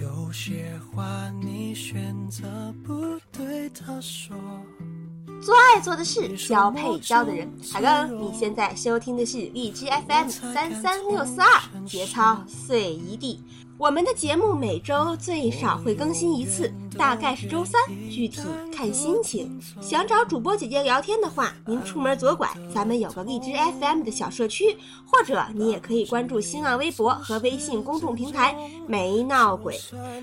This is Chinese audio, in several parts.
有些话你选择不对他说。做爱做的事，交配交的人。海哥你现在收听的是荔枝 FM 三三六四二，节操碎一地。我们的节目每周最少会更新一次，大概是周三，具体看心情。想找主播姐姐聊天的话，您出门左拐，咱们有个荔枝 FM 的小社区，或者你也可以关注新浪微博和微信公众平台“没闹鬼”。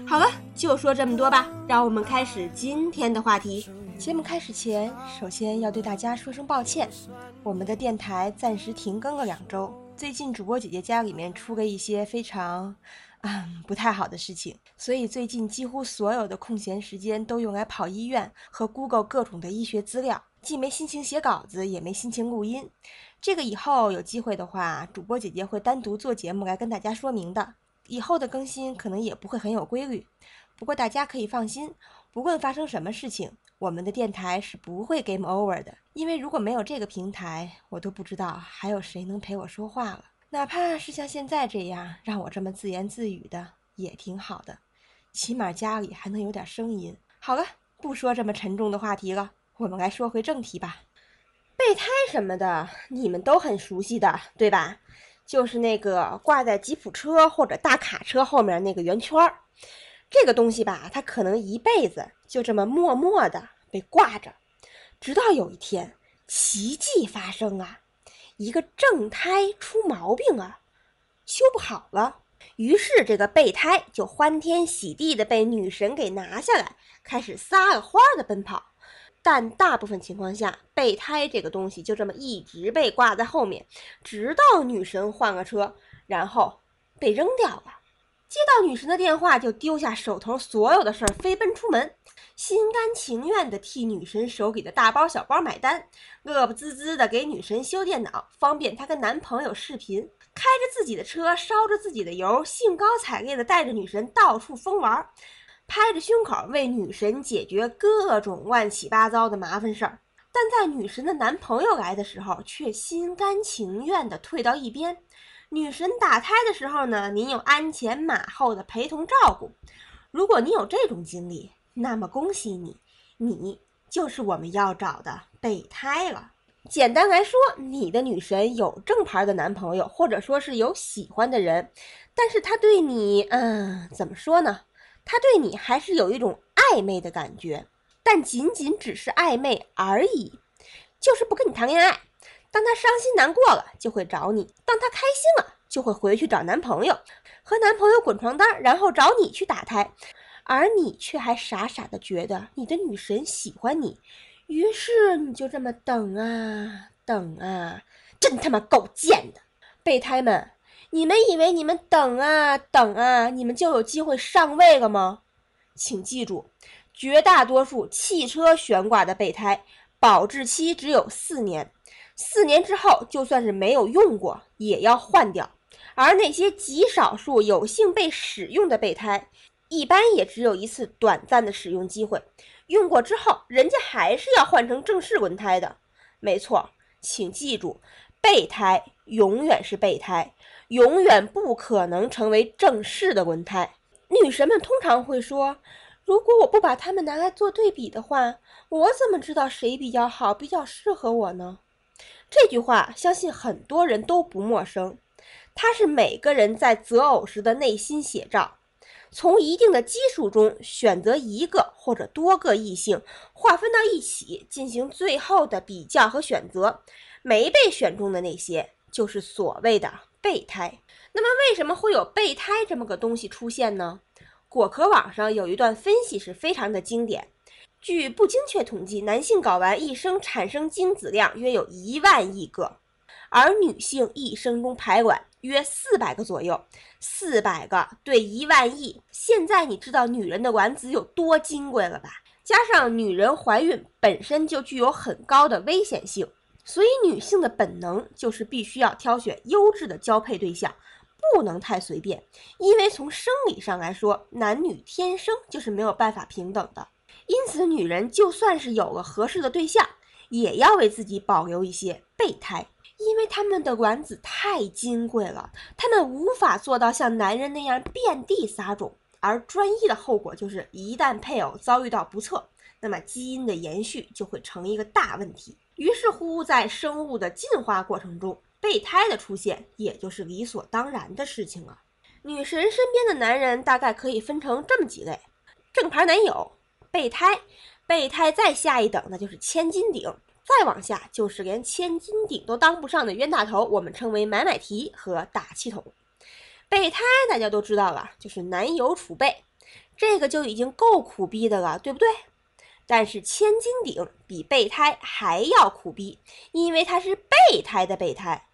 好了，就说这么多吧，让我们开始今天的话题。节目开始前，首先要对大家说声抱歉，我们的电台暂时停更了两周。最近主播姐姐家里面出了一些非常。嗯，不太好的事情，所以最近几乎所有的空闲时间都用来跑医院和 Google 各种的医学资料，既没心情写稿子，也没心情录音。这个以后有机会的话，主播姐姐会单独做节目来跟大家说明的。以后的更新可能也不会很有规律，不过大家可以放心，不论发生什么事情，我们的电台是不会 game over 的。因为如果没有这个平台，我都不知道还有谁能陪我说话了。哪怕是像现在这样让我这么自言自语的，也挺好的，起码家里还能有点声音。好了，不说这么沉重的话题了，我们来说回正题吧。备胎什么的，你们都很熟悉的，对吧？就是那个挂在吉普车或者大卡车后面那个圆圈儿，这个东西吧，它可能一辈子就这么默默的被挂着，直到有一天奇迹发生啊！一个正胎出毛病啊，修不好了，于是这个备胎就欢天喜地的被女神给拿下来，开始撒了欢的奔跑。但大部分情况下，备胎这个东西就这么一直被挂在后面，直到女神换个车，然后被扔掉了。接到女神的电话，就丢下手头所有的事儿，飞奔出门，心甘情愿地替女神手里的大包小包买单，乐不滋滋地给女神修电脑，方便她跟男朋友视频，开着自己的车，烧着自己的油，兴高采烈地带着女神到处疯玩，拍着胸口为女神解决各种乱七八糟的麻烦事儿。但在女神的男朋友来的时候，却心甘情愿地退到一边。女神打胎的时候呢，您有鞍前马后的陪同照顾。如果你有这种经历，那么恭喜你，你就是我们要找的备胎了。简单来说，你的女神有正牌的男朋友，或者说是有喜欢的人，但是她对你，嗯，怎么说呢？他对你还是有一种暧昧的感觉，但仅仅只是暧昧而已，就是不跟你谈恋爱。当她伤心难过了，就会找你；当她开心了，就会回去找男朋友，和男朋友滚床单，然后找你去打胎。而你却还傻傻的觉得你的女神喜欢你，于是你就这么等啊等啊，真他妈够贱的！备胎们，你们以为你们等啊等啊，你们就有机会上位了吗？请记住，绝大多数汽车悬挂的备胎保质期只有四年。四年之后，就算是没有用过，也要换掉。而那些极少数有幸被使用的备胎，一般也只有一次短暂的使用机会。用过之后，人家还是要换成正式轮胎的。没错，请记住，备胎永远是备胎，永远不可能成为正式的轮胎。女神们通常会说：“如果我不把它们拿来做对比的话，我怎么知道谁比较好，比较适合我呢？”这句话相信很多人都不陌生，它是每个人在择偶时的内心写照。从一定的基数中选择一个或者多个异性，划分到一起进行最后的比较和选择。没被选中的那些，就是所谓的备胎。那么，为什么会有备胎这么个东西出现呢？果壳网上有一段分析是非常的经典。据不精确统计，男性睾丸一生产生精子量约有一万亿个，而女性一生中排卵约四百个左右。四百个对一万亿，现在你知道女人的卵子有多金贵了吧？加上女人怀孕本身就具有很高的危险性，所以女性的本能就是必须要挑选优质的交配对象，不能太随便。因为从生理上来说，男女天生就是没有办法平等的。因此，女人就算是有了合适的对象，也要为自己保留一些备胎，因为他们的卵子太金贵了，他们无法做到像男人那样遍地撒种。而专一的后果就是，一旦配偶遭遇到不测，那么基因的延续就会成一个大问题。于是乎，在生物的进化过程中，备胎的出现也就是理所当然的事情了。女神身边的男人大概可以分成这么几类：正牌男友、备胎、备胎再下一等那就是千斤顶，再往下就是连千斤顶都当不上的冤大头，我们称为买买提和打气筒。备胎大家都知道了，就是男友储备，这个就已经够苦逼的了，对不对？但是千斤顶比备胎还要苦逼，因为它是备胎的备胎。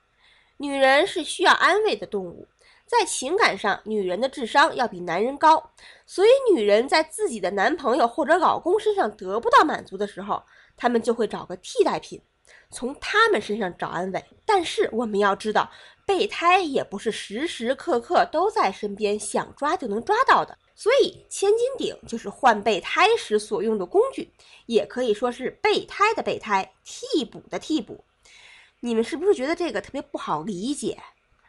女人是需要安慰的动物，在情感上，女人的智商要比男人高，所以女人在自己的男朋友或者老公身上得不到满足的时候，她们就会找个替代品，从他们身上找安慰。但是我们要知道。备胎也不是时时刻刻都在身边，想抓就能抓到的。所以千斤顶就是换备胎时所用的工具，也可以说是备胎的备胎，替补的替补。你们是不是觉得这个特别不好理解？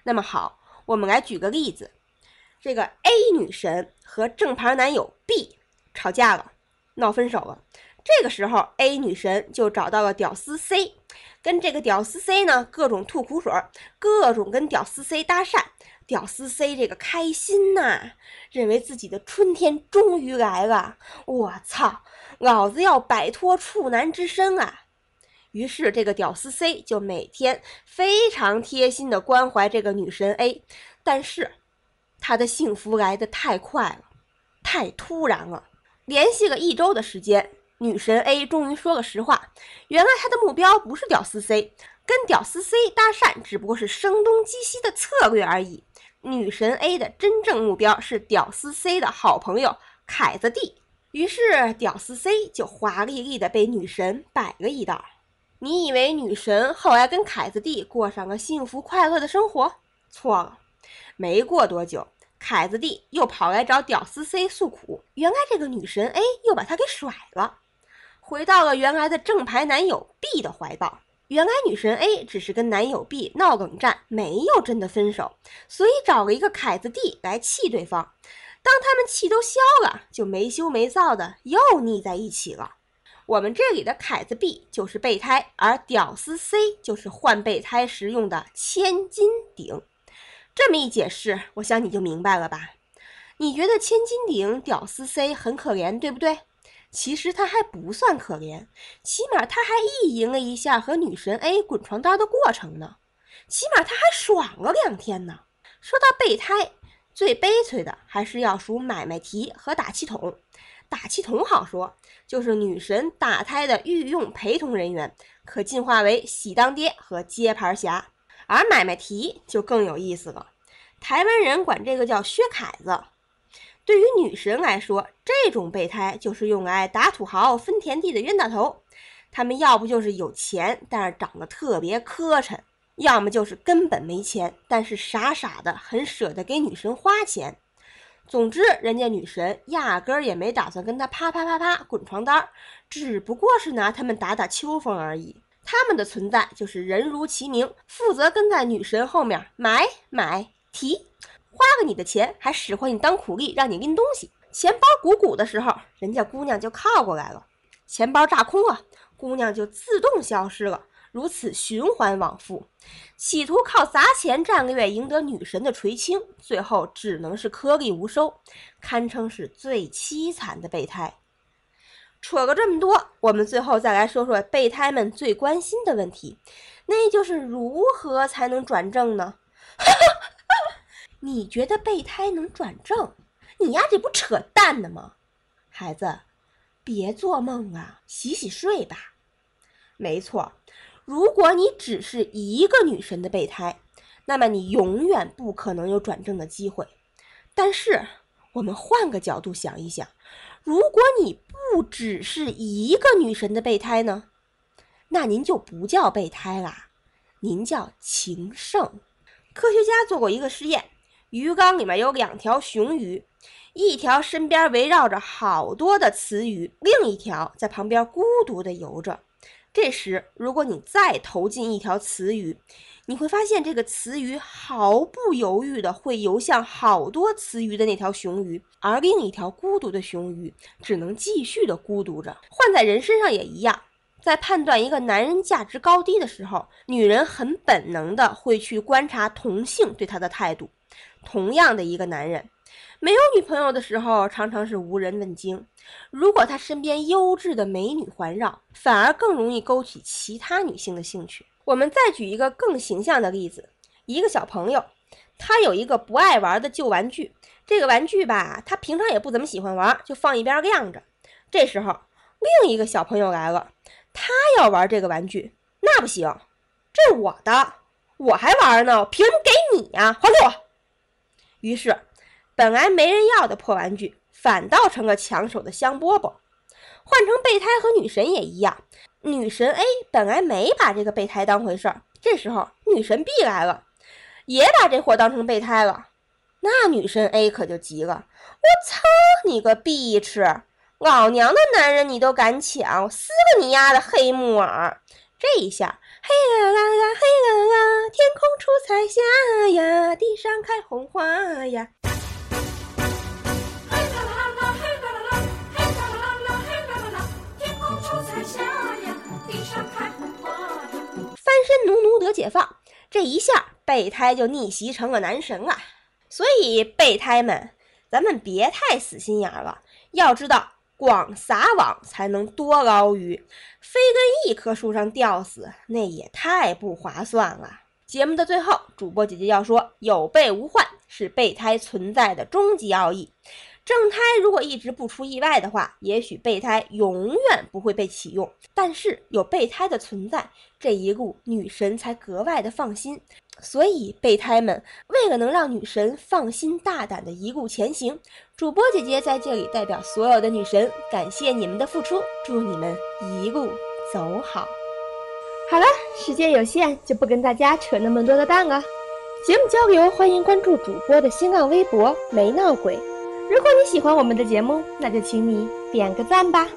那么好，我们来举个例子：这个 A 女神和正牌男友 B 吵架了，闹分手了。这个时候，A 女神就找到了屌丝 C。跟这个屌丝 C 呢，各种吐苦水，各种跟屌丝 C 搭讪。屌丝 C 这个开心呐，认为自己的春天终于来了。我操，老子要摆脱处男之身啊！于是这个屌丝 C 就每天非常贴心的关怀这个女神 A。但是他的幸福来得太快了，太突然了。联系了一周的时间。女神 A 终于说了实话，原来她的目标不是屌丝 C，跟屌丝 C 搭讪只不过是声东击西的策略而已。女神 A 的真正目标是屌丝 C 的好朋友凯子 D，于是屌丝 C 就华丽丽的被女神摆了一道。你以为女神后来跟凯子弟过上了幸福快乐的生活？错了，没过多久。凯子弟又跑来找屌丝 C 诉苦，原来这个女神 A 又把他给甩了。回到了原来的正牌男友 B 的怀抱。原来女神 A 只是跟男友 B 闹冷战，没有真的分手，所以找了一个凯子弟来气对方。当他们气都消了，就没羞没臊的又腻在一起了。我们这里的凯子 B 就是备胎，而屌丝 C 就是换备胎时用的千斤顶。这么一解释，我想你就明白了吧？你觉得千斤顶屌丝 C 很可怜，对不对？其实他还不算可怜，起码他还意淫了一下和女神 A 滚床单的过程呢，起码他还爽了两天呢。说到备胎，最悲催的还是要数买卖提和打气筒。打气筒好说，就是女神打胎的御用陪同人员，可进化为喜当爹和接盘侠。而买卖提就更有意思了，台湾人管这个叫薛凯子。对于女神来说，这种备胎就是用来打土豪、分田地的冤大头。他们要不就是有钱，但是长得特别磕碜；要么就是根本没钱，但是傻傻的很舍得给女神花钱。总之，人家女神压根儿也没打算跟他啪啪啪啪滚床单，只不过是拿他们打打秋风而已。他们的存在就是人如其名，负责跟在女神后面买买提。花了你的钱，还使唤你当苦力，让你拎东西。钱包鼓鼓的时候，人家姑娘就靠过来了；钱包炸空了，姑娘就自动消失了。如此循环往复，企图靠砸钱战略赢得女神的垂青，最后只能是颗粒无收，堪称是最凄惨的备胎。扯了这么多，我们最后再来说说备胎们最关心的问题，那就是如何才能转正呢？你觉得备胎能转正？你丫这不扯淡呢吗？孩子，别做梦啊，洗洗睡吧。没错，如果你只是一个女神的备胎，那么你永远不可能有转正的机会。但是我们换个角度想一想，如果你不只是一个女神的备胎呢？那您就不叫备胎啦，您叫情圣。科学家做过一个实验。鱼缸里面有两条雄鱼，一条身边围绕着好多的雌鱼，另一条在旁边孤独地游着。这时，如果你再投进一条雌鱼，你会发现这个雌鱼毫不犹豫的会游向好多雌鱼的那条雄鱼，而另一条孤独的雄鱼只能继续的孤独着。换在人身上也一样，在判断一个男人价值高低的时候，女人很本能的会去观察同性对他的态度。同样的一个男人，没有女朋友的时候，常常是无人问津；如果他身边优质的美女环绕，反而更容易勾起其他女性的兴趣。我们再举一个更形象的例子：一个小朋友，他有一个不爱玩的旧玩具，这个玩具吧，他平常也不怎么喜欢玩，就放一边晾着。这时候，另一个小朋友来了，他要玩这个玩具，那不行，这是我的，我还玩呢，凭什么给你呀？还给我！于是，本来没人要的破玩具，反倒成了抢手的香饽饽。换成备胎和女神也一样，女神 A 本来没把这个备胎当回事儿，这时候女神 B 来了，也把这货当成备胎了。那女神 A 可就急了：“我操你个逼吃！老娘的男人你都敢抢，撕了你丫的黑木耳！”这一下。嘿啦啦啦，嘿啦啦，天空出彩霞呀，地上开红花呀。嘿啦啦啦，嘿啦啦，嘿啦啦啦，嘿啦啦，天空出彩霞呀，地上开红花呀。翻身奴奴得解放，这一下备胎就逆袭成了男神了。所以备胎们，咱们别太死心眼了，要知道。广撒网才能多捞鱼，非跟一棵树上吊死，那也太不划算了。节目的最后，主播姐姐要说：有备无患是备胎存在的终极奥义。正胎如果一直不出意外的话，也许备胎永远不会被启用。但是有备胎的存在，这一路女神才格外的放心。所以备胎们为了能让女神放心大胆的一路前行，主播姐姐在这里代表所有的女神感谢你们的付出，祝你们一路走好。好了，时间有限，就不跟大家扯那么多的蛋了。节目交流，欢迎关注主播的新浪微博“没闹鬼”。如果你喜欢我们的节目，那就请你点个赞吧。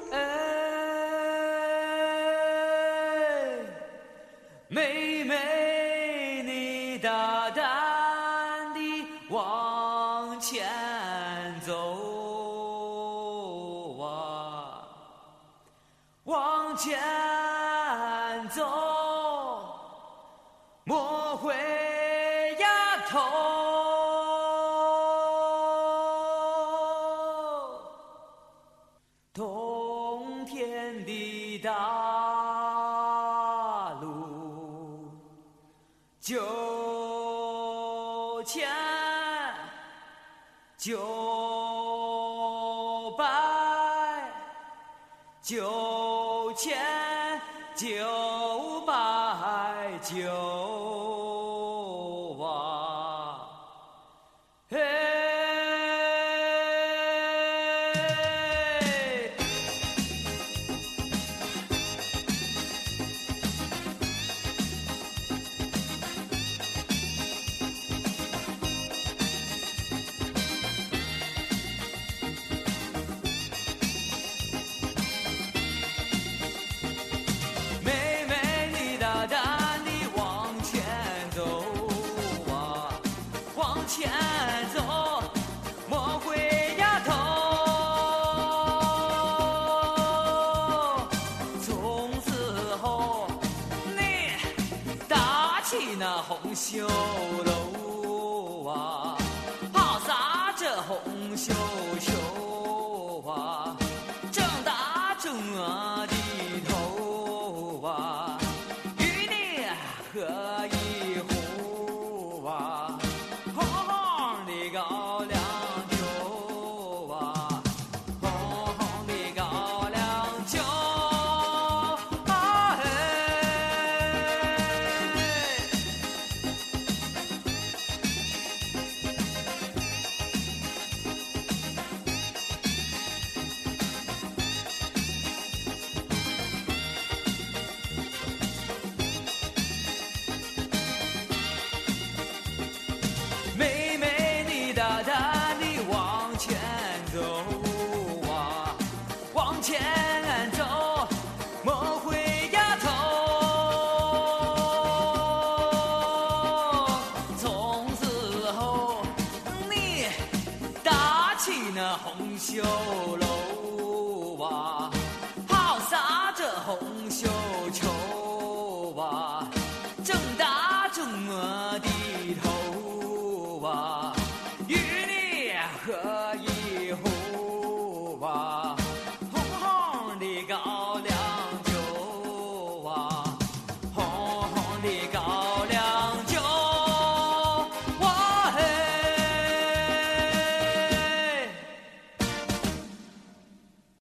九千九百九